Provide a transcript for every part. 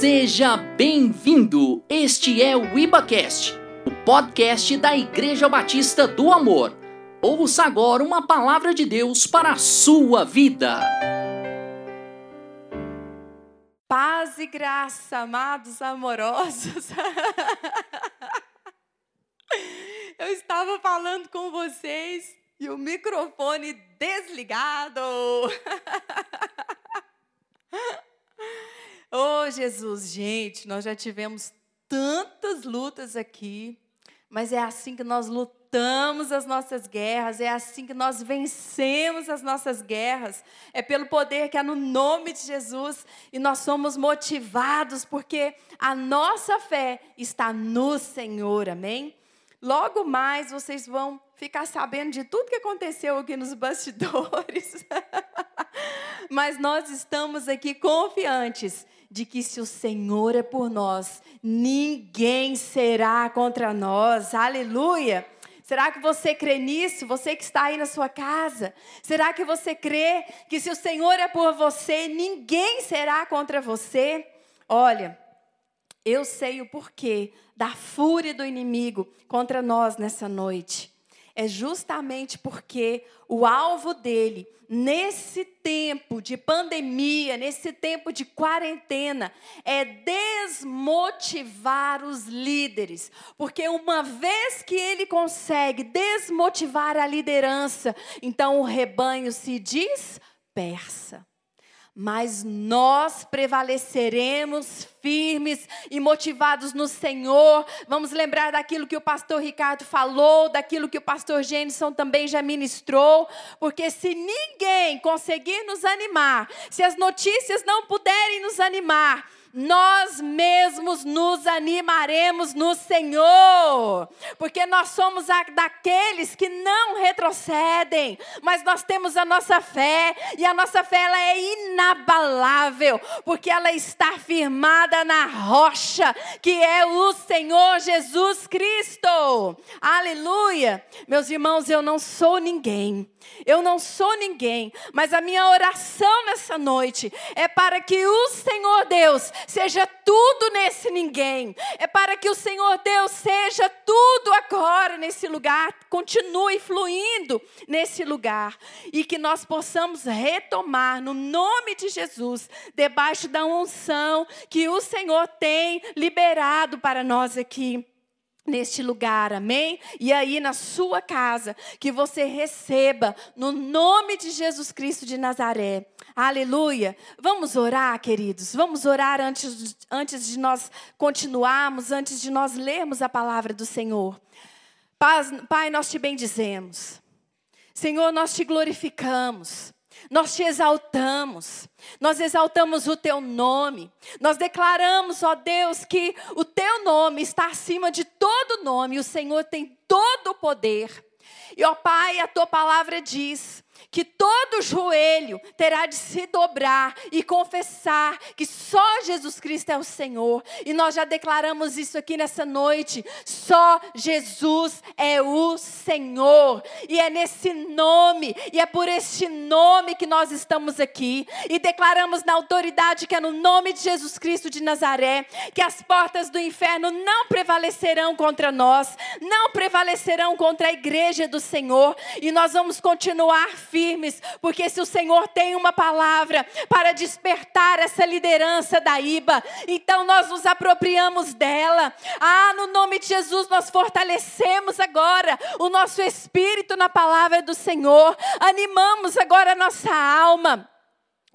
Seja bem-vindo! Este é o IbaCast, o podcast da Igreja Batista do Amor. Ouça agora uma palavra de Deus para a sua vida. Paz e graça, amados amorosos. Eu estava falando com vocês e o microfone desligado. Oh, Jesus, gente, nós já tivemos tantas lutas aqui, mas é assim que nós lutamos as nossas guerras, é assim que nós vencemos as nossas guerras, é pelo poder que há no nome de Jesus e nós somos motivados porque a nossa fé está no Senhor, amém? Logo mais vocês vão ficar sabendo de tudo que aconteceu aqui nos bastidores. Mas nós estamos aqui confiantes de que se o Senhor é por nós, ninguém será contra nós. Aleluia! Será que você crê nisso? Você que está aí na sua casa? Será que você crê que se o Senhor é por você, ninguém será contra você? Olha, eu sei o porquê da fúria do inimigo contra nós nessa noite é justamente porque o alvo dele, nesse tempo de pandemia, nesse tempo de quarentena, é desmotivar os líderes. Porque uma vez que ele consegue desmotivar a liderança, então o rebanho se dispersa mas nós prevaleceremos firmes e motivados no Senhor. Vamos lembrar daquilo que o pastor Ricardo falou, daquilo que o pastor Jenison também já ministrou, porque se ninguém conseguir nos animar, se as notícias não puderem nos animar, nós mesmos nos animaremos no Senhor, porque nós somos daqueles que não retrocedem, mas nós temos a nossa fé, e a nossa fé ela é inabalável, porque ela está firmada na rocha, que é o Senhor Jesus Cristo. Aleluia! Meus irmãos, eu não sou ninguém, eu não sou ninguém, mas a minha oração nessa noite é para que o Senhor Deus seja tudo nesse ninguém. É para que o Senhor Deus seja tudo agora nesse lugar, continue fluindo nesse lugar e que nós possamos retomar no nome de Jesus, debaixo da unção que o Senhor tem liberado para nós aqui neste lugar, amém? E aí na sua casa, que você receba no nome de Jesus Cristo de Nazaré. Aleluia. Vamos orar, queridos. Vamos orar antes, antes de nós continuarmos, antes de nós lermos a palavra do Senhor. Pai, nós te bendizemos. Senhor, nós te glorificamos. Nós te exaltamos, nós exaltamos o teu nome, nós declaramos, ó Deus, que o teu nome está acima de todo nome, o Senhor tem todo o poder. E ó Pai, a tua palavra diz que todo joelho terá de se dobrar e confessar que só Jesus Cristo é o Senhor. E nós já declaramos isso aqui nessa noite. Só Jesus é o Senhor. E é nesse nome, e é por este nome que nós estamos aqui. E declaramos na autoridade que é no nome de Jesus Cristo de Nazaré, que as portas do inferno não prevalecerão contra nós, não prevalecerão contra a igreja do Senhor. E nós vamos continuar firmes firmes, porque se o Senhor tem uma palavra para despertar essa liderança da IBA, então nós nos apropriamos dela. Ah, no nome de Jesus, nós fortalecemos agora o nosso espírito na palavra do Senhor, animamos agora a nossa alma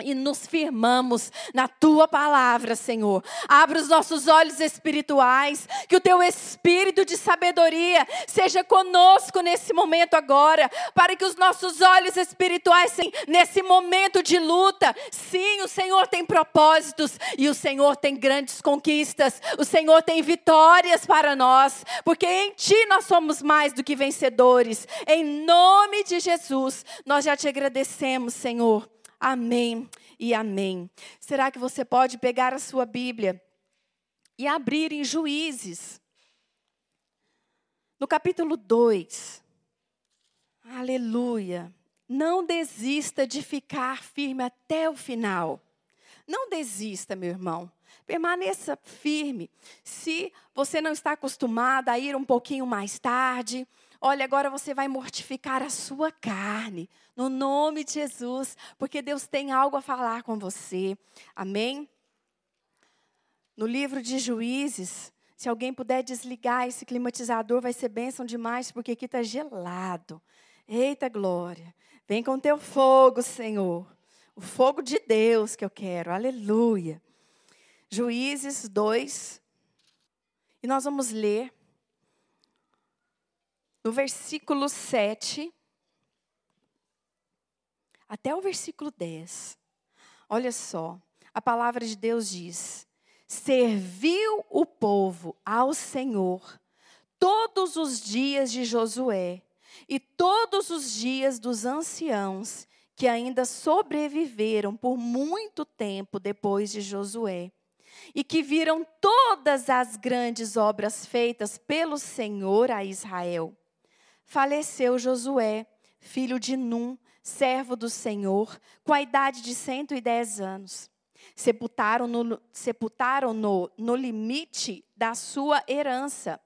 e nos firmamos na tua palavra, Senhor. Abra os nossos olhos espirituais, que o teu espírito de sabedoria seja conosco nesse momento agora, para que os nossos olhos espirituais, sim, nesse momento de luta, sim, o Senhor tem propósitos e o Senhor tem grandes conquistas, o Senhor tem vitórias para nós, porque em ti nós somos mais do que vencedores. Em nome de Jesus, nós já te agradecemos, Senhor Amém e amém. Será que você pode pegar a sua Bíblia e abrir em Juízes, no capítulo 2. Aleluia. Não desista de ficar firme até o final. Não desista, meu irmão. Permaneça firme. Se você não está acostumado a ir um pouquinho mais tarde, olha, agora você vai mortificar a sua carne, no nome de Jesus, porque Deus tem algo a falar com você. Amém? No livro de Juízes, se alguém puder desligar esse climatizador, vai ser bênção demais, porque aqui está gelado. Eita glória. Vem com teu fogo, Senhor. O fogo de Deus que eu quero. Aleluia. Juízes 2. E nós vamos ler no versículo 7 até o versículo 10. Olha só, a palavra de Deus diz: Serviu o povo ao Senhor todos os dias de Josué e todos os dias dos anciãos que ainda sobreviveram por muito tempo depois de Josué e que viram todas as grandes obras feitas pelo Senhor a Israel. Faleceu Josué, filho de Num, servo do Senhor, com a idade de 110 anos. Sepultaram-no sepultaram -no, no limite da sua herança,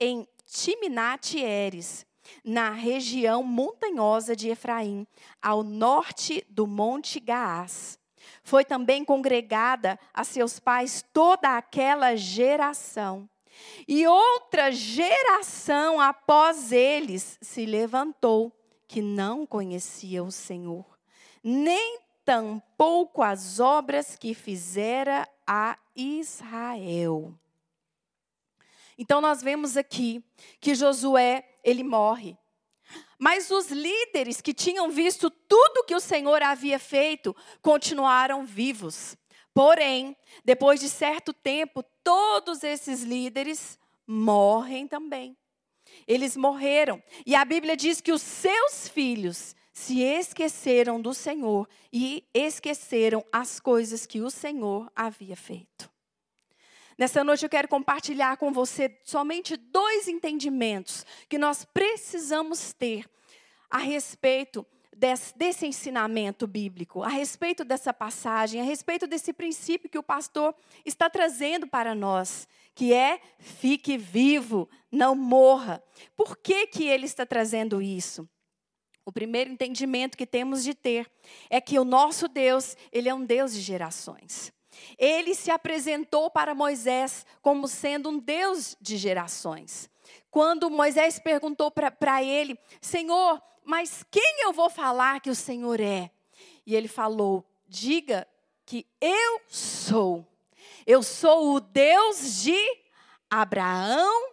em Timnat-Eres, na região montanhosa de Efraim, ao norte do Monte Gaás. Foi também congregada a seus pais toda aquela geração. E outra geração após eles se levantou, que não conhecia o Senhor, nem tampouco as obras que fizera a Israel. Então nós vemos aqui que Josué, ele morre. Mas os líderes que tinham visto tudo que o Senhor havia feito continuaram vivos. Porém, depois de certo tempo, todos esses líderes morrem também. Eles morreram. E a Bíblia diz que os seus filhos se esqueceram do Senhor e esqueceram as coisas que o Senhor havia feito. Nessa noite eu quero compartilhar com você somente dois entendimentos que nós precisamos ter a respeito desse, desse, ensinamento bíblico, a respeito dessa passagem, a respeito desse princípio que o pastor está trazendo para nós, que é fique vivo, não morra. Por que, que ele está trazendo isso? O primeiro entendimento que temos de ter é que o nosso Deus, ele é um Deus de gerações. Ele se apresentou para Moisés como sendo um Deus de gerações. Quando Moisés perguntou para ele, Senhor, mas quem eu vou falar que o Senhor é? E ele falou: Diga que eu sou. Eu sou o Deus de Abraão,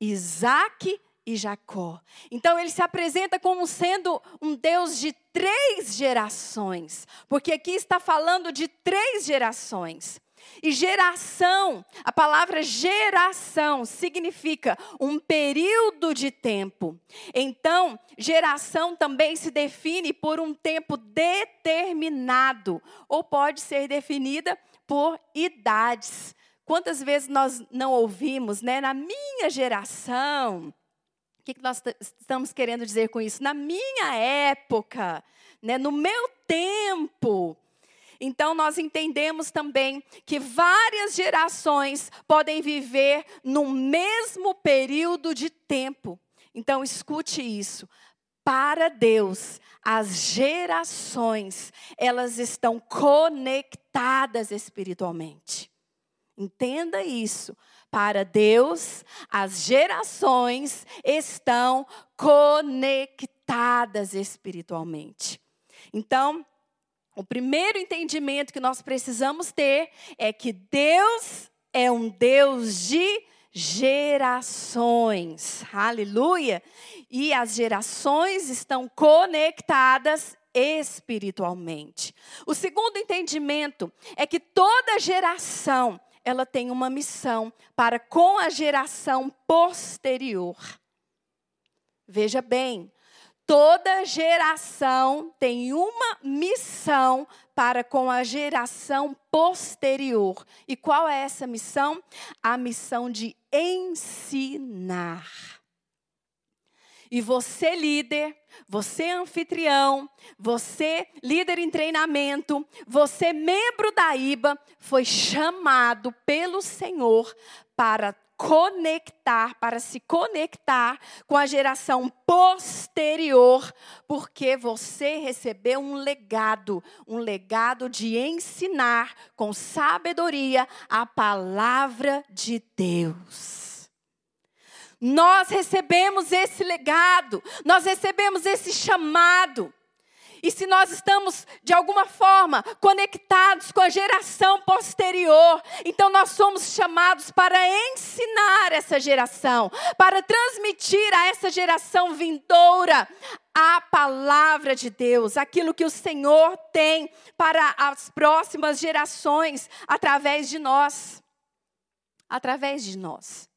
Isaac e Jacó. Então ele se apresenta como sendo um Deus de três gerações, porque aqui está falando de três gerações. E geração, a palavra geração significa um período de tempo. Então, geração também se define por um tempo determinado, ou pode ser definida por idades. Quantas vezes nós não ouvimos, né? Na minha geração, o que nós estamos querendo dizer com isso? Na minha época, né, no meu tempo. Então, nós entendemos também que várias gerações podem viver no mesmo período de tempo. Então, escute isso. Para Deus, as gerações, elas estão conectadas espiritualmente. Entenda isso. Para Deus, as gerações estão conectadas espiritualmente. Então, o primeiro entendimento que nós precisamos ter é que Deus é um Deus de gerações. Aleluia! E as gerações estão conectadas espiritualmente. O segundo entendimento é que toda geração ela tem uma missão para com a geração posterior. Veja bem, toda geração tem uma missão para com a geração posterior. E qual é essa missão? A missão de ensinar. E você, líder, você, anfitrião, você, líder em treinamento, você, membro da IBA, foi chamado pelo Senhor para conectar, para se conectar com a geração posterior, porque você recebeu um legado, um legado de ensinar com sabedoria a palavra de Deus. Nós recebemos esse legado, nós recebemos esse chamado. E se nós estamos, de alguma forma, conectados com a geração posterior, então nós somos chamados para ensinar essa geração, para transmitir a essa geração vindoura a palavra de Deus, aquilo que o Senhor tem para as próximas gerações através de nós. Através de nós.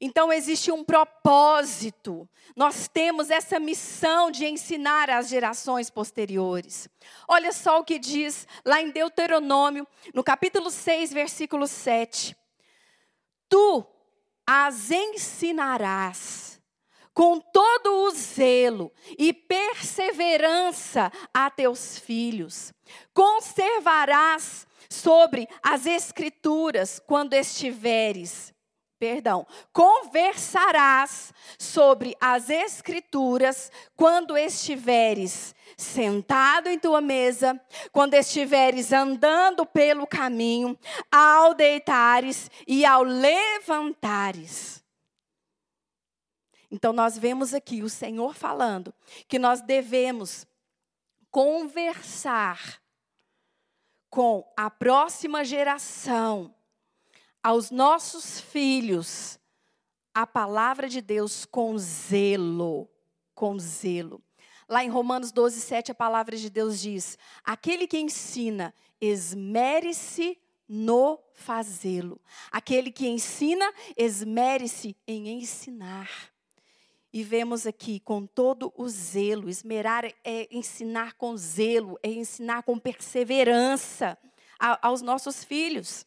Então existe um propósito. Nós temos essa missão de ensinar às gerações posteriores. Olha só o que diz lá em Deuteronômio, no capítulo 6, versículo 7. Tu as ensinarás com todo o zelo e perseverança a teus filhos. Conservarás sobre as escrituras quando estiveres perdão, conversarás sobre as escrituras quando estiveres sentado em tua mesa, quando estiveres andando pelo caminho, ao deitares e ao levantares. Então nós vemos aqui o Senhor falando que nós devemos conversar com a próxima geração aos nossos filhos a palavra de Deus com zelo, com zelo. Lá em Romanos 12, 7, a palavra de Deus diz: Aquele que ensina, esmere-se no fazê-lo. Aquele que ensina, esmere-se em ensinar. E vemos aqui com todo o zelo, esmerar é ensinar com zelo, é ensinar com perseverança aos nossos filhos.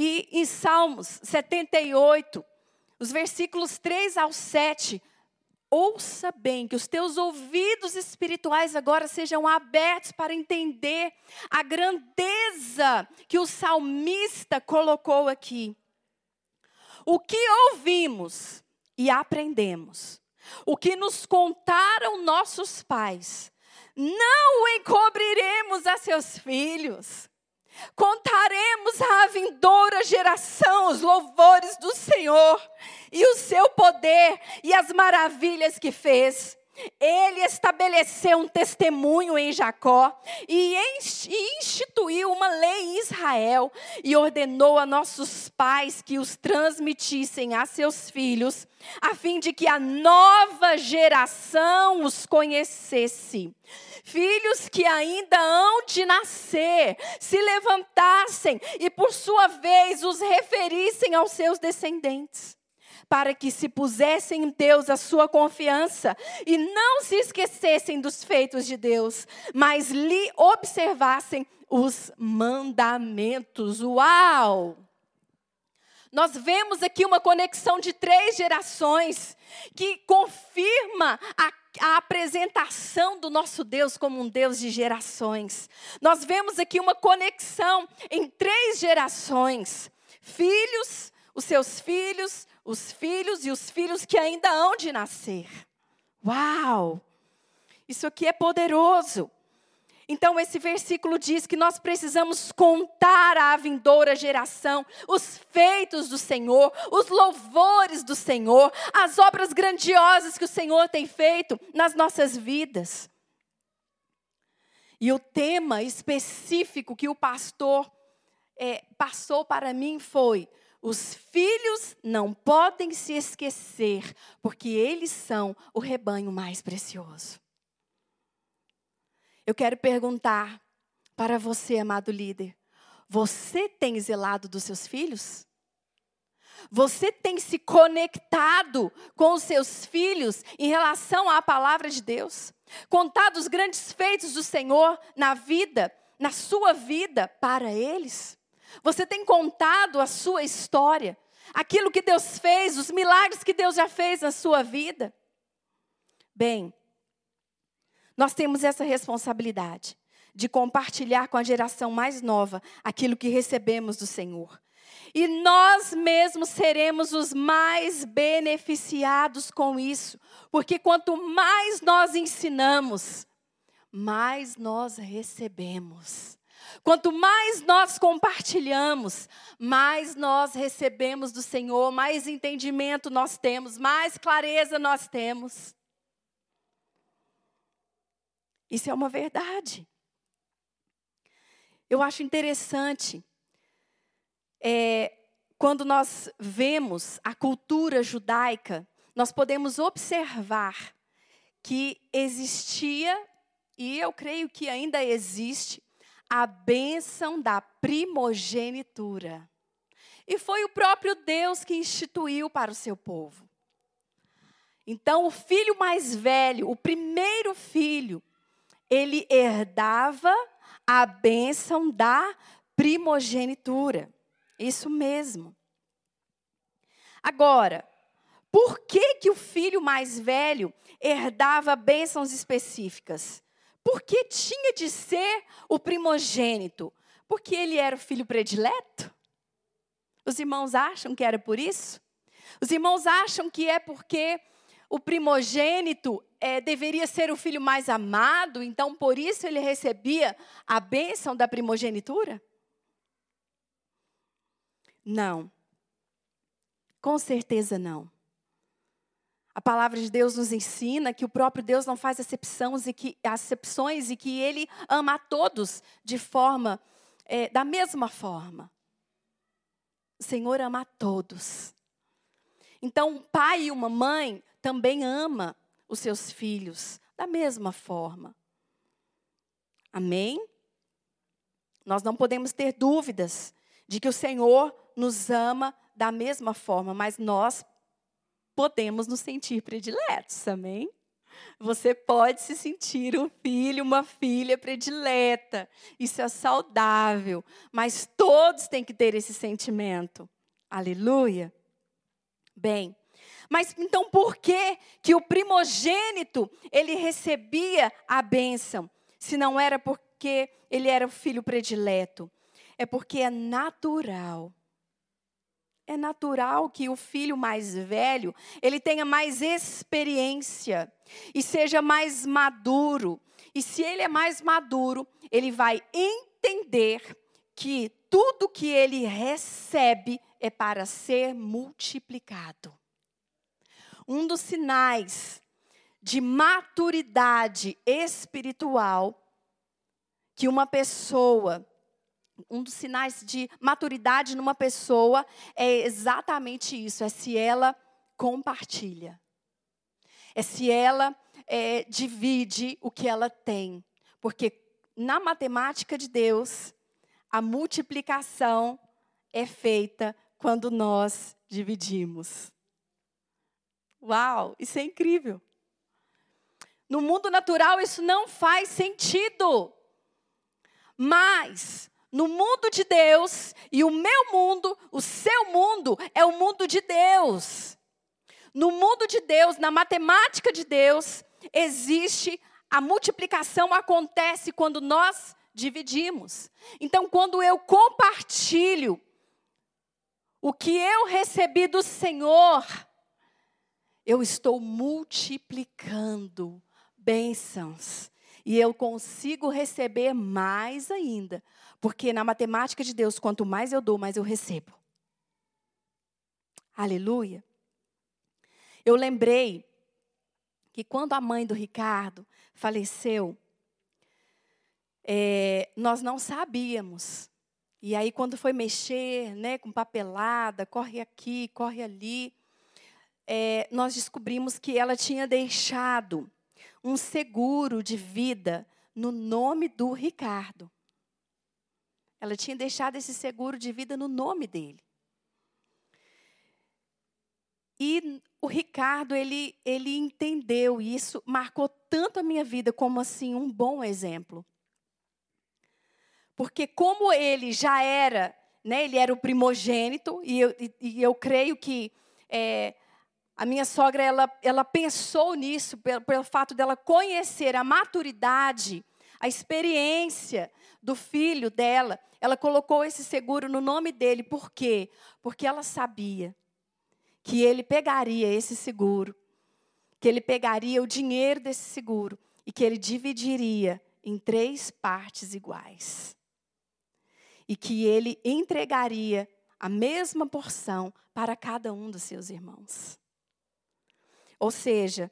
E em Salmos 78, os versículos 3 ao 7, ouça bem, que os teus ouvidos espirituais agora sejam abertos para entender a grandeza que o salmista colocou aqui. O que ouvimos e aprendemos, o que nos contaram nossos pais, não encobriremos a seus filhos. Contaremos à vindoura geração os louvores do Senhor e o seu poder e as maravilhas que fez. Ele estabeleceu um testemunho em Jacó e instituiu uma lei em Israel e ordenou a nossos pais que os transmitissem a seus filhos, a fim de que a nova geração os conhecesse. Filhos que ainda hão de nascer, se levantassem e, por sua vez, os referissem aos seus descendentes, para que se pusessem em Deus a sua confiança e não se esquecessem dos feitos de Deus, mas lhe observassem os mandamentos. Uau! Nós vemos aqui uma conexão de três gerações que confirma a a apresentação do nosso Deus como um Deus de gerações. Nós vemos aqui uma conexão em três gerações: filhos, os seus filhos, os filhos e os filhos que ainda hão de nascer. Uau! Isso aqui é poderoso. Então, esse versículo diz que nós precisamos contar à vindoura geração os feitos do Senhor, os louvores do Senhor, as obras grandiosas que o Senhor tem feito nas nossas vidas. E o tema específico que o pastor é, passou para mim foi: os filhos não podem se esquecer, porque eles são o rebanho mais precioso. Eu quero perguntar para você, amado líder: você tem zelado dos seus filhos? Você tem se conectado com os seus filhos em relação à palavra de Deus? Contado os grandes feitos do Senhor na vida, na sua vida para eles? Você tem contado a sua história, aquilo que Deus fez, os milagres que Deus já fez na sua vida? Bem, nós temos essa responsabilidade de compartilhar com a geração mais nova aquilo que recebemos do Senhor. E nós mesmos seremos os mais beneficiados com isso, porque quanto mais nós ensinamos, mais nós recebemos. Quanto mais nós compartilhamos, mais nós recebemos do Senhor, mais entendimento nós temos, mais clareza nós temos. Isso é uma verdade. Eu acho interessante é, quando nós vemos a cultura judaica, nós podemos observar que existia, e eu creio que ainda existe, a bênção da primogenitura. E foi o próprio Deus que instituiu para o seu povo. Então, o filho mais velho, o primeiro filho, ele herdava a bênção da primogenitura. Isso mesmo. Agora, por que, que o filho mais velho herdava bênçãos específicas? Porque tinha de ser o primogênito? Porque ele era o filho predileto? Os irmãos acham que era por isso? Os irmãos acham que é porque o primogênito é, deveria ser o filho mais amado, então por isso ele recebia a bênção da primogenitura? Não. Com certeza não. A palavra de Deus nos ensina que o próprio Deus não faz acepções e que, acepções e que Ele ama a todos de forma, é, da mesma forma. O Senhor ama a todos. Então, um pai e uma mãe também ama os seus filhos da mesma forma. Amém? Nós não podemos ter dúvidas de que o Senhor nos ama da mesma forma, mas nós podemos nos sentir prediletos, amém? Você pode se sentir um filho, uma filha predileta. Isso é saudável, mas todos têm que ter esse sentimento. Aleluia. Bem, mas então por que que o primogênito ele recebia a bênção? Se não era porque ele era o filho predileto, é porque é natural. É natural que o filho mais velho, ele tenha mais experiência e seja mais maduro. E se ele é mais maduro, ele vai entender que tudo que ele recebe é para ser multiplicado um dos sinais de maturidade espiritual que uma pessoa, um dos sinais de maturidade numa pessoa é exatamente isso: é se ela compartilha, é se ela é, divide o que ela tem. Porque na matemática de Deus, a multiplicação é feita quando nós dividimos. Uau, isso é incrível. No mundo natural isso não faz sentido. Mas no mundo de Deus e o meu mundo, o seu mundo é o mundo de Deus. No mundo de Deus, na matemática de Deus, existe a multiplicação acontece quando nós dividimos. Então, quando eu compartilho o que eu recebi do Senhor, eu estou multiplicando bênçãos. E eu consigo receber mais ainda. Porque na matemática de Deus, quanto mais eu dou, mais eu recebo. Aleluia. Eu lembrei que quando a mãe do Ricardo faleceu, é, nós não sabíamos. E aí, quando foi mexer né, com papelada, corre aqui, corre ali, é, nós descobrimos que ela tinha deixado um seguro de vida no nome do Ricardo. Ela tinha deixado esse seguro de vida no nome dele. E o Ricardo, ele, ele entendeu, isso marcou tanto a minha vida como assim um bom exemplo. Porque como ele já era, né, ele era o primogênito, e eu, e, e eu creio que é, A minha sogra, ela, ela pensou nisso, pelo, pelo fato dela conhecer a maturidade, a experiência do filho dela. Ela colocou esse seguro no nome dele. Por quê? Porque ela sabia que ele pegaria esse seguro, que ele pegaria o dinheiro desse seguro e que ele dividiria em três partes iguais. E que ele entregaria a mesma porção para cada um dos seus irmãos. Ou seja,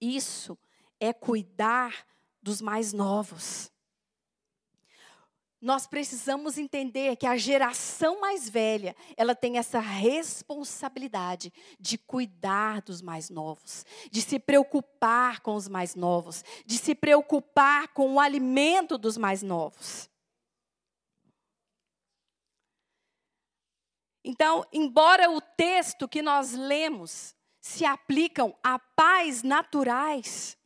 isso é cuidar dos mais novos. Nós precisamos entender que a geração mais velha, ela tem essa responsabilidade de cuidar dos mais novos, de se preocupar com os mais novos, de se preocupar com o alimento dos mais novos. Então, embora o texto que nós lemos se aplicam a pais naturais,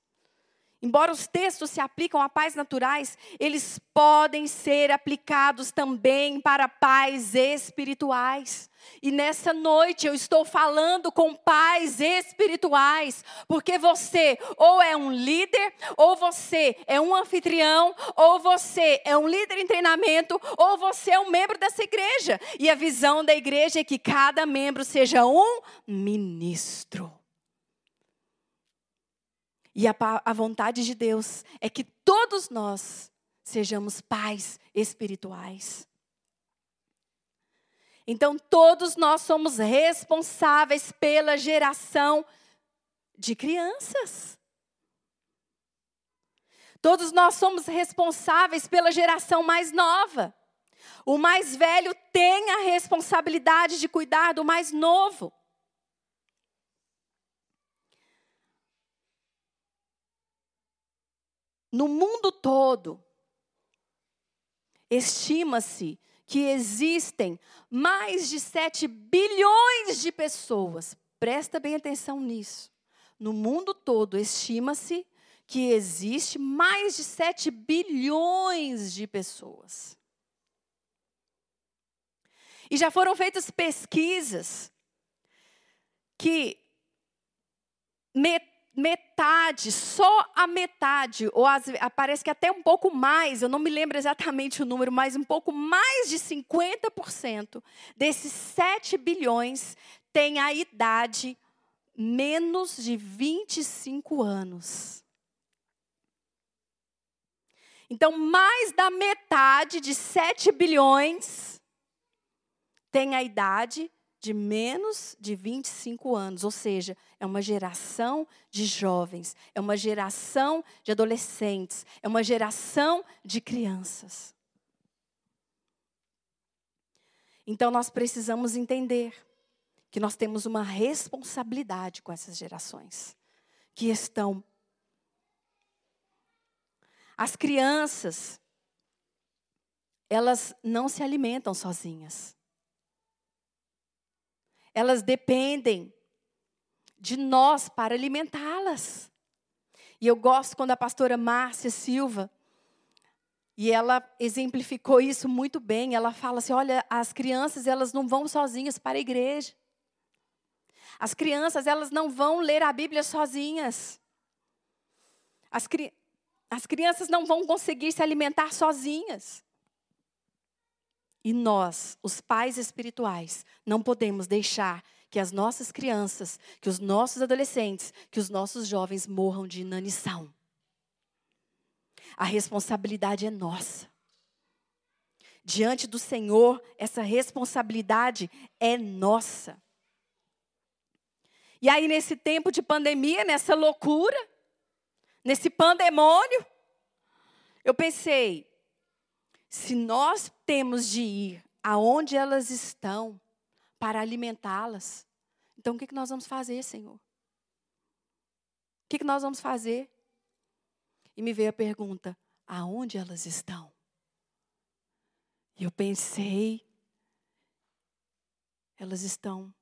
Embora os textos se aplicam a pais naturais, eles podem ser aplicados também para pais espirituais. E nessa noite eu estou falando com pais espirituais, porque você ou é um líder, ou você é um anfitrião, ou você é um líder em treinamento, ou você é um membro dessa igreja. E a visão da igreja é que cada membro seja um ministro. E a, a vontade de Deus é que todos nós sejamos pais espirituais. Então, todos nós somos responsáveis pela geração de crianças. Todos nós somos responsáveis pela geração mais nova. O mais velho tem a responsabilidade de cuidar do mais novo. No mundo todo, estima-se que existem mais de 7 bilhões de pessoas. Presta bem atenção nisso. No mundo todo, estima-se que existe mais de 7 bilhões de pessoas. E já foram feitas pesquisas que metade metade, só a metade, ou as, parece que até um pouco mais, eu não me lembro exatamente o número, mas um pouco mais de 50% desses 7 bilhões tem a idade menos de 25 anos. Então, mais da metade de 7 bilhões tem a idade de menos de 25 anos, ou seja, é uma geração de jovens, é uma geração de adolescentes, é uma geração de crianças. Então nós precisamos entender que nós temos uma responsabilidade com essas gerações que estão as crianças elas não se alimentam sozinhas elas dependem de nós para alimentá-las. E eu gosto quando a pastora Márcia Silva, e ela exemplificou isso muito bem. Ela fala assim: olha, as crianças elas não vão sozinhas para a igreja. As crianças elas não vão ler a Bíblia sozinhas. As, cri as crianças não vão conseguir se alimentar sozinhas. E nós, os pais espirituais, não podemos deixar que as nossas crianças, que os nossos adolescentes, que os nossos jovens morram de inanição. A responsabilidade é nossa. Diante do Senhor, essa responsabilidade é nossa. E aí, nesse tempo de pandemia, nessa loucura, nesse pandemônio, eu pensei, se nós temos de ir aonde elas estão para alimentá-las, então o que, que nós vamos fazer, Senhor? O que, que nós vamos fazer? E me veio a pergunta: aonde elas estão? E eu pensei, elas estão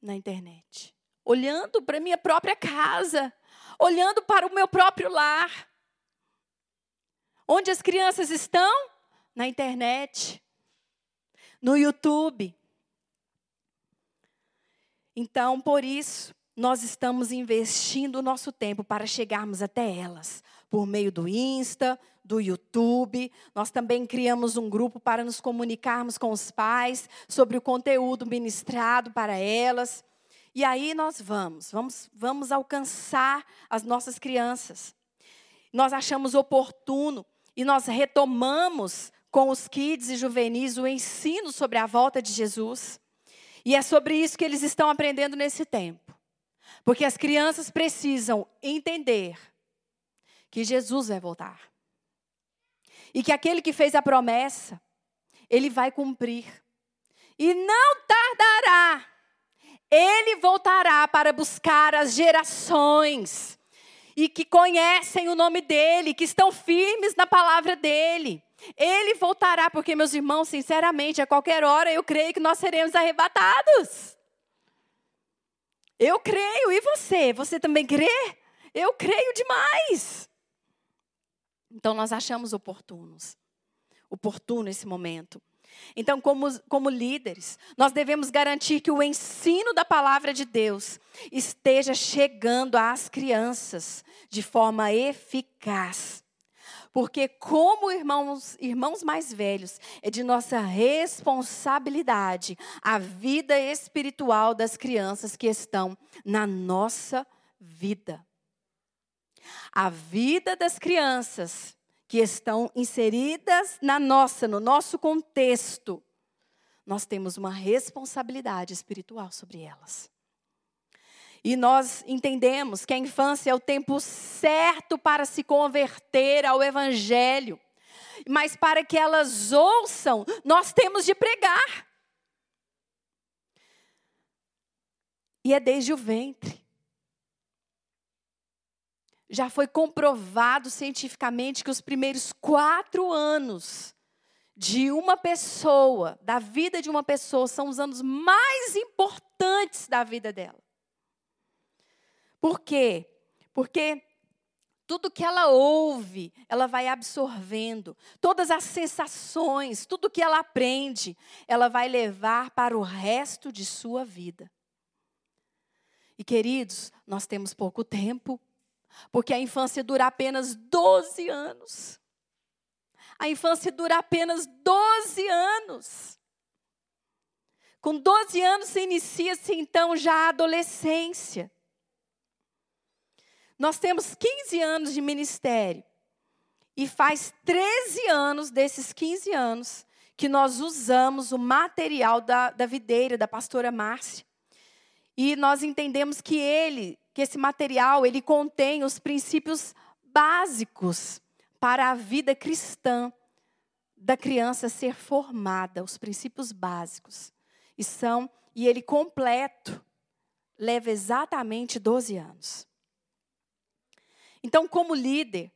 na internet, olhando para minha própria casa, olhando para o meu próprio lar. Onde as crianças estão? na internet, no YouTube. Então, por isso, nós estamos investindo o nosso tempo para chegarmos até elas, por meio do Insta, do YouTube. Nós também criamos um grupo para nos comunicarmos com os pais sobre o conteúdo ministrado para elas. E aí nós vamos, vamos, vamos alcançar as nossas crianças. Nós achamos oportuno e nós retomamos com os kids e juvenis o ensino sobre a volta de Jesus. E é sobre isso que eles estão aprendendo nesse tempo. Porque as crianças precisam entender que Jesus vai voltar. E que aquele que fez a promessa, ele vai cumprir. E não tardará. Ele voltará para buscar as gerações e que conhecem o nome dele, que estão firmes na palavra dele. Ele voltará, porque, meus irmãos, sinceramente, a qualquer hora eu creio que nós seremos arrebatados. Eu creio, e você? Você também crê? Eu creio demais. Então, nós achamos oportunos, oportuno esse momento. Então, como, como líderes, nós devemos garantir que o ensino da palavra de Deus esteja chegando às crianças de forma eficaz. Porque, como irmãos, irmãos mais velhos, é de nossa responsabilidade a vida espiritual das crianças que estão na nossa vida. A vida das crianças que estão inseridas na nossa, no nosso contexto, nós temos uma responsabilidade espiritual sobre elas. E nós entendemos que a infância é o tempo certo para se converter ao Evangelho. Mas para que elas ouçam, nós temos de pregar. E é desde o ventre. Já foi comprovado cientificamente que os primeiros quatro anos de uma pessoa, da vida de uma pessoa, são os anos mais importantes da vida dela. Por quê? Porque tudo que ela ouve, ela vai absorvendo. Todas as sensações, tudo que ela aprende, ela vai levar para o resto de sua vida. E queridos, nós temos pouco tempo porque a infância dura apenas 12 anos. A infância dura apenas 12 anos. Com 12 anos se inicia-se então já a adolescência. Nós temos 15 anos de ministério. E faz 13 anos desses 15 anos que nós usamos o material da, da videira, da pastora Márcia. E nós entendemos que ele que esse material ele contém os princípios básicos para a vida cristã da criança ser formada, os princípios básicos. E são e ele completo leva exatamente 12 anos. Então, como líder,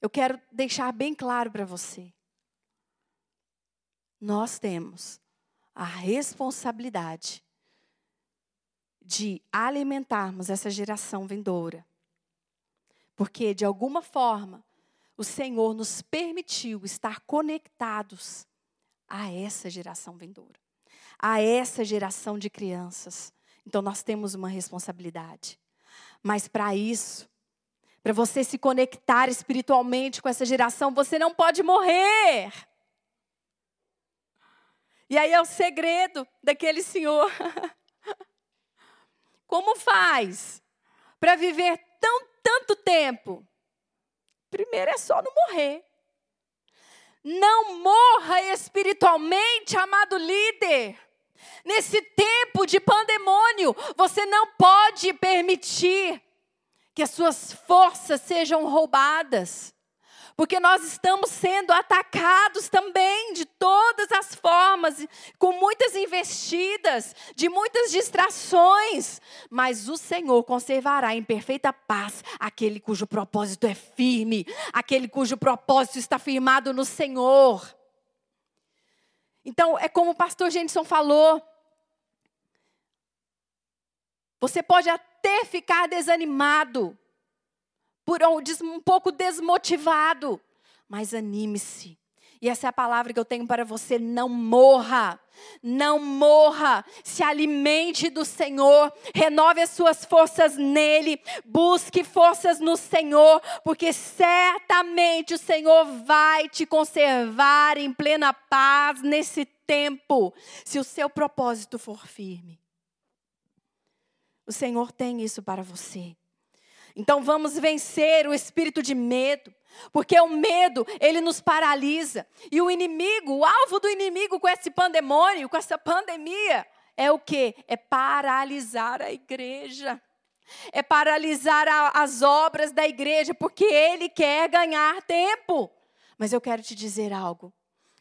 eu quero deixar bem claro para você. Nós temos a responsabilidade de alimentarmos essa geração vindoura. Porque, de alguma forma, o Senhor nos permitiu estar conectados a essa geração vindoura, a essa geração de crianças. Então, nós temos uma responsabilidade. Mas, para isso, para você se conectar espiritualmente com essa geração, você não pode morrer. E aí é o segredo daquele senhor Como faz para viver tão tanto tempo? Primeiro é só não morrer. Não morra espiritualmente, amado líder. Nesse tempo de pandemônio, você não pode permitir que as suas forças sejam roubadas. Porque nós estamos sendo atacados também de todas as formas, com muitas investidas, de muitas distrações. Mas o Senhor conservará em perfeita paz aquele cujo propósito é firme, aquele cujo propósito está firmado no Senhor. Então, é como o pastor Jenson falou. Você pode até ficar desanimado, por um pouco desmotivado, mas anime-se. E essa é a palavra que eu tenho para você: não morra. Não morra, se alimente do Senhor, renove as suas forças nele, busque forças no Senhor, porque certamente o Senhor vai te conservar em plena paz nesse tempo, se o seu propósito for firme. O Senhor tem isso para você. Então vamos vencer o espírito de medo, porque o medo, ele nos paralisa. E o inimigo, o alvo do inimigo com esse pandemônio, com essa pandemia, é o que? É paralisar a igreja. É paralisar a, as obras da igreja, porque ele quer ganhar tempo. Mas eu quero te dizer algo: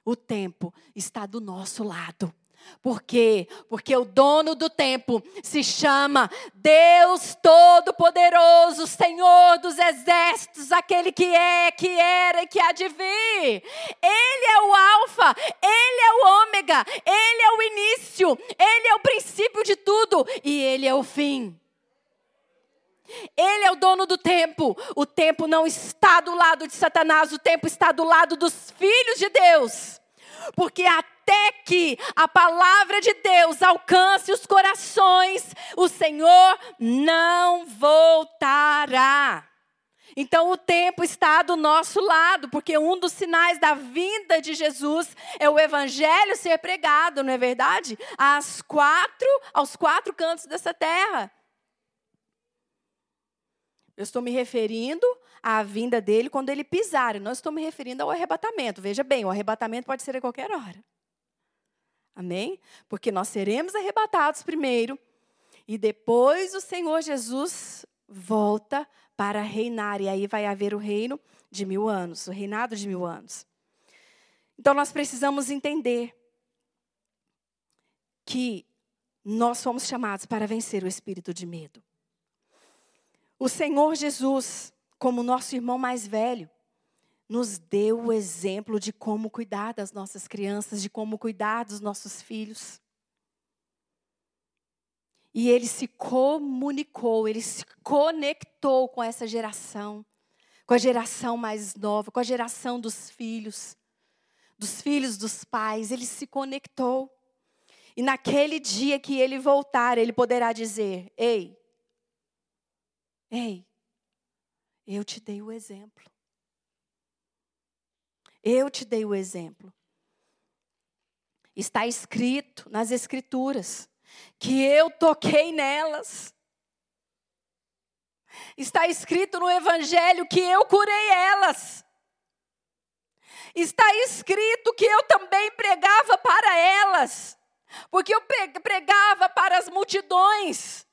o tempo está do nosso lado. Por quê? Porque o dono do tempo se chama Deus Todo-Poderoso, Senhor dos Exércitos, aquele que é, que era e que há de vir. Ele é o Alfa, ele é o Ômega, ele é o início, ele é o princípio de tudo e ele é o fim. Ele é o dono do tempo. O tempo não está do lado de Satanás, o tempo está do lado dos filhos de Deus. Porque até que a palavra de Deus alcance os corações, o Senhor não voltará. Então o tempo está do nosso lado, porque um dos sinais da vinda de Jesus é o evangelho ser pregado, não é verdade? Às quatro, aos quatro cantos dessa terra. Eu estou me referindo à vinda dele quando ele pisar. Eu não estou me referindo ao arrebatamento. Veja bem, o arrebatamento pode ser a qualquer hora. Amém? Porque nós seremos arrebatados primeiro e depois o Senhor Jesus volta para reinar. E aí vai haver o reino de mil anos, o reinado de mil anos. Então nós precisamos entender que nós fomos chamados para vencer o espírito de medo. O Senhor Jesus, como nosso irmão mais velho, nos deu o exemplo de como cuidar das nossas crianças, de como cuidar dos nossos filhos. E ele se comunicou, ele se conectou com essa geração, com a geração mais nova, com a geração dos filhos, dos filhos dos pais, ele se conectou. E naquele dia que ele voltar, ele poderá dizer: Ei, Ei, eu te dei o exemplo. Eu te dei o exemplo. Está escrito nas Escrituras que eu toquei nelas. Está escrito no Evangelho que eu curei elas. Está escrito que eu também pregava para elas, porque eu pregava para as multidões.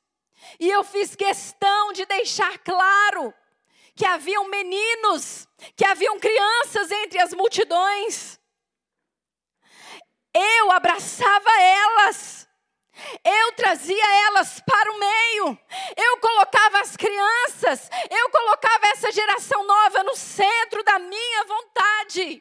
E eu fiz questão de deixar claro que haviam meninos, que haviam crianças entre as multidões. Eu abraçava elas. Eu trazia elas para o meio. Eu colocava as crianças, eu colocava essa geração nova no centro da minha vontade.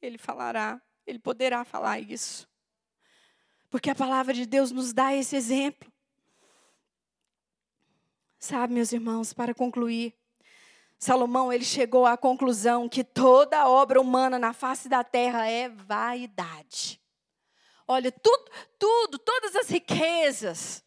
Ele falará ele poderá falar isso. Porque a palavra de Deus nos dá esse exemplo. Sabe, meus irmãos, para concluir, Salomão ele chegou à conclusão que toda obra humana na face da terra é vaidade. Olha, tudo, tudo, todas as riquezas,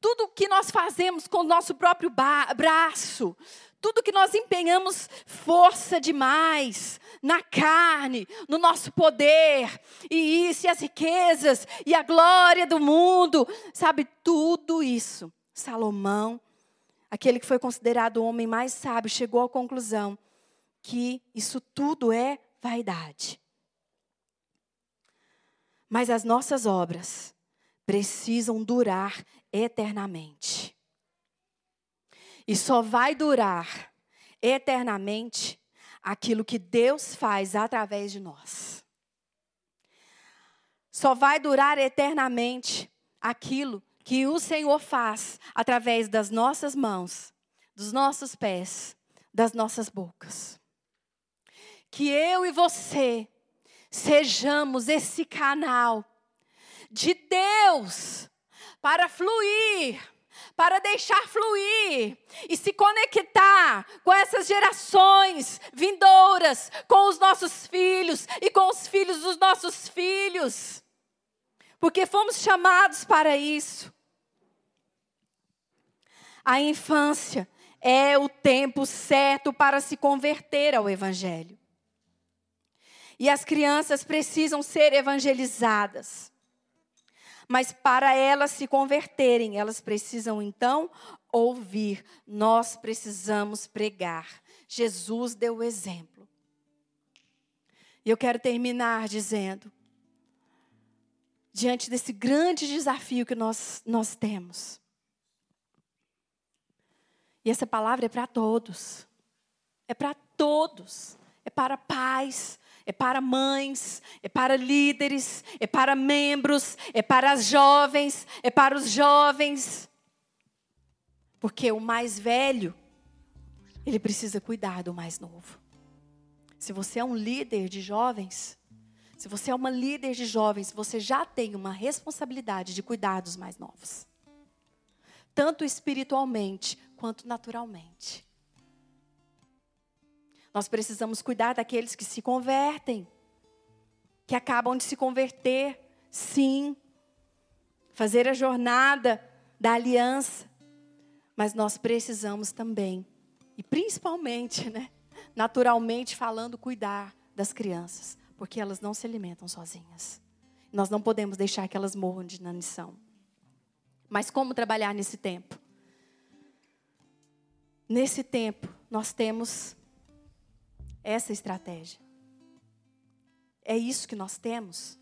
tudo que nós fazemos com o nosso próprio braço, tudo que nós empenhamos força demais na carne, no nosso poder, e isso, e as riquezas, e a glória do mundo, sabe, tudo isso. Salomão, aquele que foi considerado o homem mais sábio, chegou à conclusão que isso tudo é vaidade. Mas as nossas obras precisam durar eternamente. E só vai durar eternamente aquilo que Deus faz através de nós. Só vai durar eternamente aquilo que o Senhor faz através das nossas mãos, dos nossos pés, das nossas bocas. Que eu e você sejamos esse canal de Deus para fluir para deixar fluir e se conectar com essas gerações vindouras, com os nossos filhos e com os filhos dos nossos filhos. Porque fomos chamados para isso. A infância é o tempo certo para se converter ao Evangelho. E as crianças precisam ser evangelizadas. Mas para elas se converterem, elas precisam então ouvir. Nós precisamos pregar. Jesus deu o exemplo. E eu quero terminar dizendo: diante desse grande desafio que nós, nós temos, e essa palavra é para todos. É para todos. É para pais, é para mães, é para líderes, é para membros, é para as jovens, é para os jovens. Porque o mais velho, ele precisa cuidar do mais novo. Se você é um líder de jovens, se você é uma líder de jovens, você já tem uma responsabilidade de cuidar dos mais novos. Tanto espiritualmente quanto naturalmente. Nós precisamos cuidar daqueles que se convertem, que acabam de se converter, sim, fazer a jornada da aliança, mas nós precisamos também, e principalmente, né, naturalmente falando, cuidar das crianças, porque elas não se alimentam sozinhas. Nós não podemos deixar que elas morram de inanição. Mas como trabalhar nesse tempo? Nesse tempo, nós temos essa estratégia. É isso que nós temos.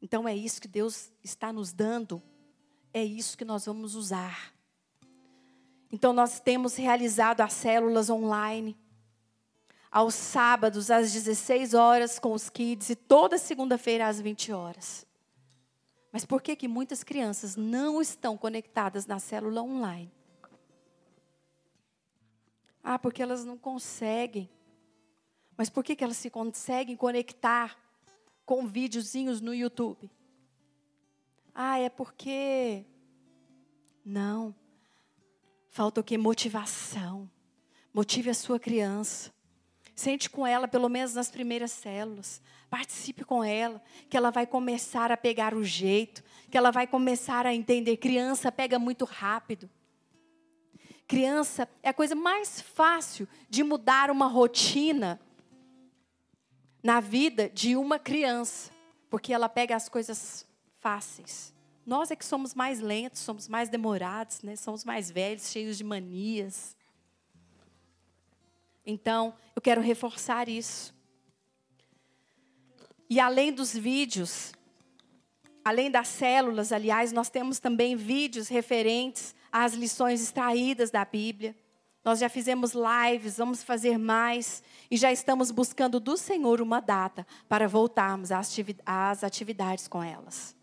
Então é isso que Deus está nos dando. É isso que nós vamos usar. Então nós temos realizado as células online aos sábados às 16 horas com os kids e toda segunda-feira às 20 horas. Mas por que que muitas crianças não estão conectadas na célula online? Ah, porque elas não conseguem. Mas por que, que elas se conseguem conectar com videozinhos no YouTube? Ah, é porque. Não. Falta o que? Motivação. Motive a sua criança. Sente com ela, pelo menos nas primeiras células. Participe com ela, que ela vai começar a pegar o jeito, que ela vai começar a entender. Criança pega muito rápido. Criança é a coisa mais fácil de mudar uma rotina na vida de uma criança, porque ela pega as coisas fáceis. Nós é que somos mais lentos, somos mais demorados, né? somos mais velhos, cheios de manias. Então, eu quero reforçar isso. E além dos vídeos, além das células, aliás, nós temos também vídeos referentes as lições extraídas da Bíblia. Nós já fizemos lives, vamos fazer mais e já estamos buscando do Senhor uma data para voltarmos às atividades com elas.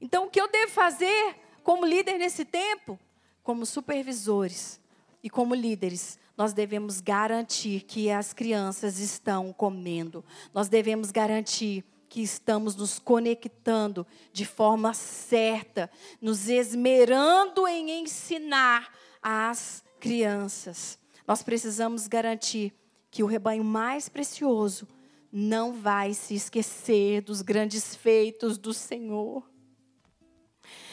Então, o que eu devo fazer como líder nesse tempo? Como supervisores e como líderes, nós devemos garantir que as crianças estão comendo. Nós devemos garantir que estamos nos conectando de forma certa, nos esmerando em ensinar às crianças. Nós precisamos garantir que o rebanho mais precioso não vai se esquecer dos grandes feitos do Senhor.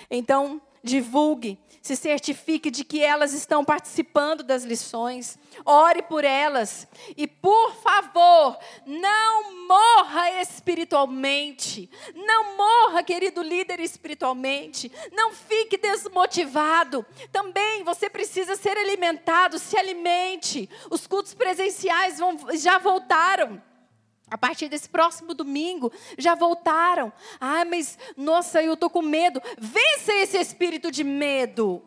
Então, divulgue, se certifique de que elas estão participando das lições, ore por elas e, por favor, não morra espiritualmente, não morra, querido líder, espiritualmente, não fique desmotivado. Também você precisa ser alimentado, se alimente. Os cultos presenciais vão, já voltaram. A partir desse próximo domingo, já voltaram. Ah, mas nossa, eu estou com medo. Vença esse espírito de medo.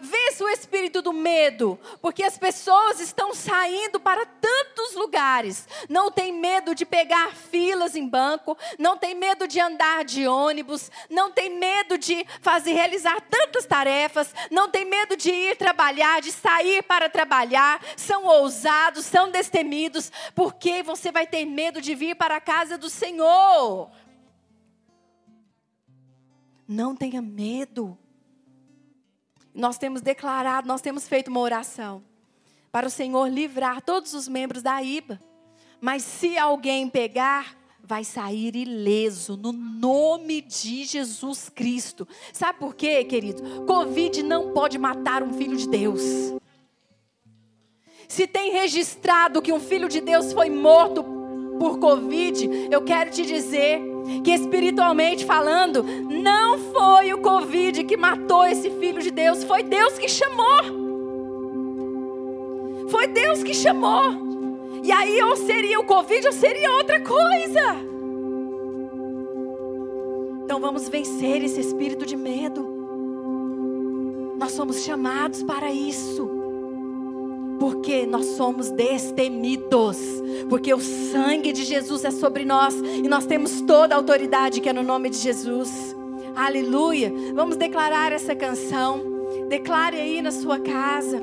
Vença o espírito do medo, porque as pessoas estão saindo para tantos lugares. Não tem medo de pegar filas em banco, não tem medo de andar de ônibus, não tem medo de fazer realizar tantas tarefas, não tem medo de ir trabalhar, de sair para trabalhar. São ousados, são destemidos, porque você vai ter medo de vir para a casa do Senhor. Não tenha medo. Nós temos declarado, nós temos feito uma oração para o Senhor livrar todos os membros da IBA. Mas se alguém pegar, vai sair ileso no nome de Jesus Cristo. Sabe por quê, querido? Covid não pode matar um filho de Deus. Se tem registrado que um filho de Deus foi morto por Covid, eu quero te dizer que espiritualmente falando, não foi o Covid que matou esse filho de Deus, foi Deus que chamou. Foi Deus que chamou. E aí ou seria o Covid ou seria outra coisa. Então vamos vencer esse espírito de medo. Nós somos chamados para isso. Porque nós somos destemidos. Porque o sangue de Jesus é sobre nós. E nós temos toda a autoridade que é no nome de Jesus. Aleluia. Vamos declarar essa canção. Declare aí na sua casa.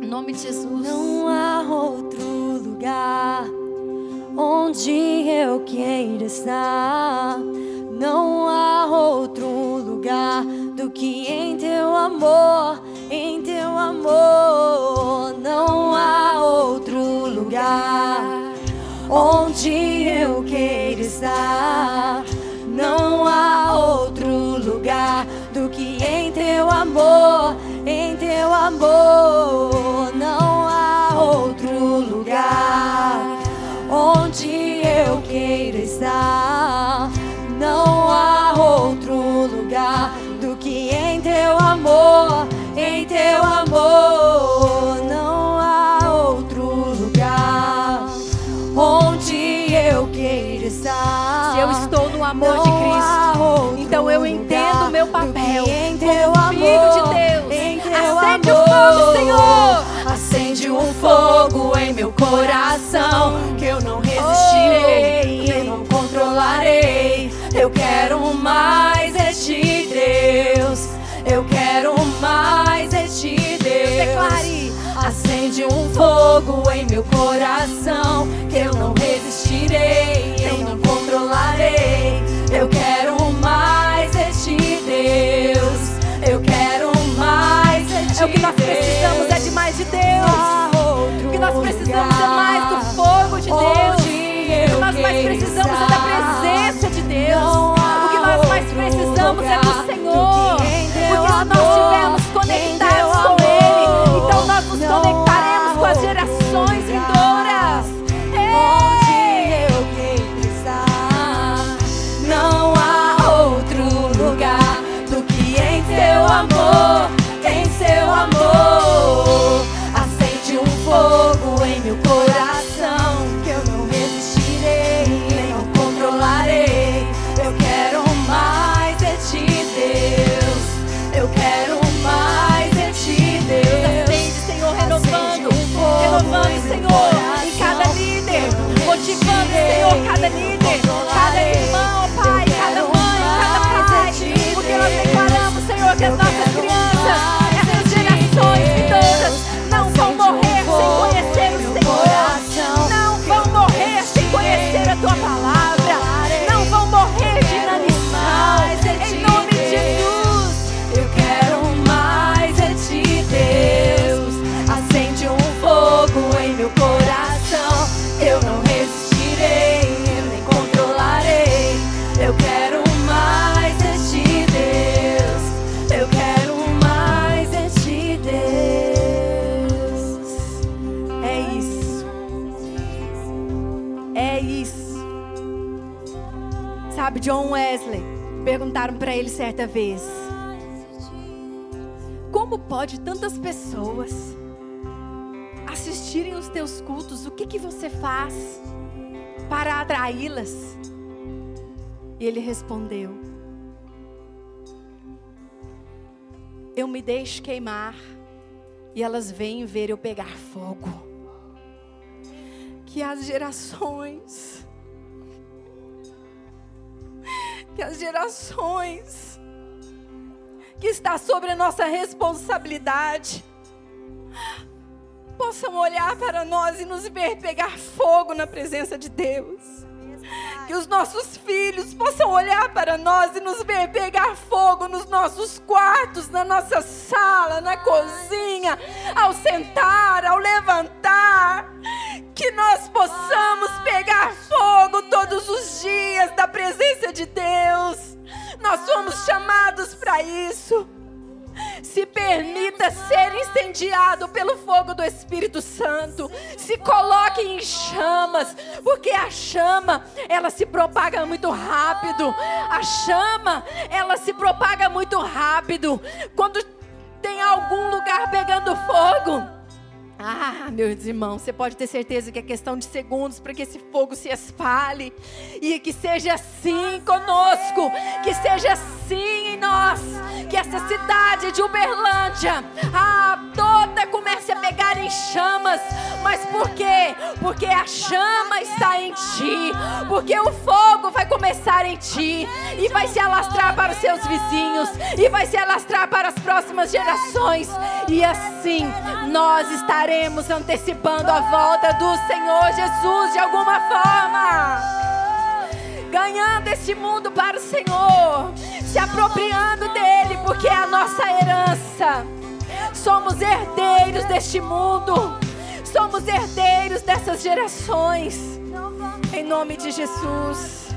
Em nome de Jesus. Não há outro lugar onde eu queira estar. Não há outro lugar do que em teu amor, amor. Não há outro lugar onde eu queira estar. Acende o fogo, Senhor. Acende um fogo em meu coração que eu não resistirei, eu não controlarei. Eu quero mais este Deus. Eu quero mais este Deus. Declare. Acende um fogo em meu coração que eu não resistirei, eu não controlarei. Eu quero o que nós precisamos é de mais de Deus. O que nós precisamos é mais do fogo de Deus. O que nós mais precisamos é da presença de Deus. O que nós mais precisamos é perguntaram para ele certa vez: Como pode tantas pessoas assistirem os teus cultos? O que que você faz para atraí-las? E ele respondeu: Eu me deixo queimar e elas vêm ver eu pegar fogo. Que as gerações, que as gerações que está sobre a nossa responsabilidade possam olhar para nós e nos ver pegar fogo na presença de Deus. Que os nossos filhos possam olhar para nós e nos ver pegar fogo nos nossos quartos, na nossa sala, na cozinha, ao sentar, ao levantar. Que nós possamos pegar fogo todos os dias da presença de Deus. Nós somos chamados para isso. Se permita ser incendiado pelo fogo do Espírito Santo. Se coloque em chamas, porque a chama, ela se propaga muito rápido. A chama, ela se propaga muito rápido. Quando tem algum lugar pegando fogo, ah, meus irmãos, você pode ter certeza que é questão de segundos para que esse fogo se espalhe e que seja assim conosco, que seja assim em nós, que essa cidade de Uberlândia, ah, comece a pegar em chamas. Mas por quê? Porque a chama está em ti, porque o fogo vai começar em ti e vai se alastrar para os seus vizinhos e vai se alastrar para as próximas gerações e assim nós estaremos antecipando a volta do Senhor Jesus de alguma forma. Ganhando este mundo para o Senhor, se apropriando dele, porque é a nossa herança. Somos herdeiros deste mundo, somos herdeiros dessas gerações. Em nome de Jesus,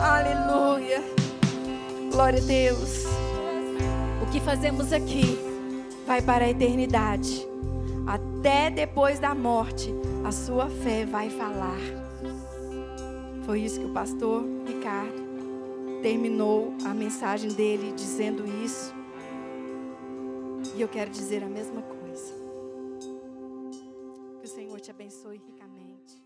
aleluia. Glória a Deus. O que fazemos aqui vai para a eternidade até depois da morte, a sua fé vai falar. Foi isso que o pastor Ricardo terminou a mensagem dele dizendo isso. E eu quero dizer a mesma coisa. Que o Senhor te abençoe ricamente.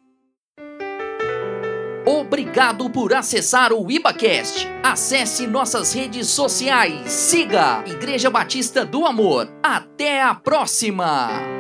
Obrigado por acessar o IbaCast. Acesse nossas redes sociais. Siga Igreja Batista do Amor. Até a próxima!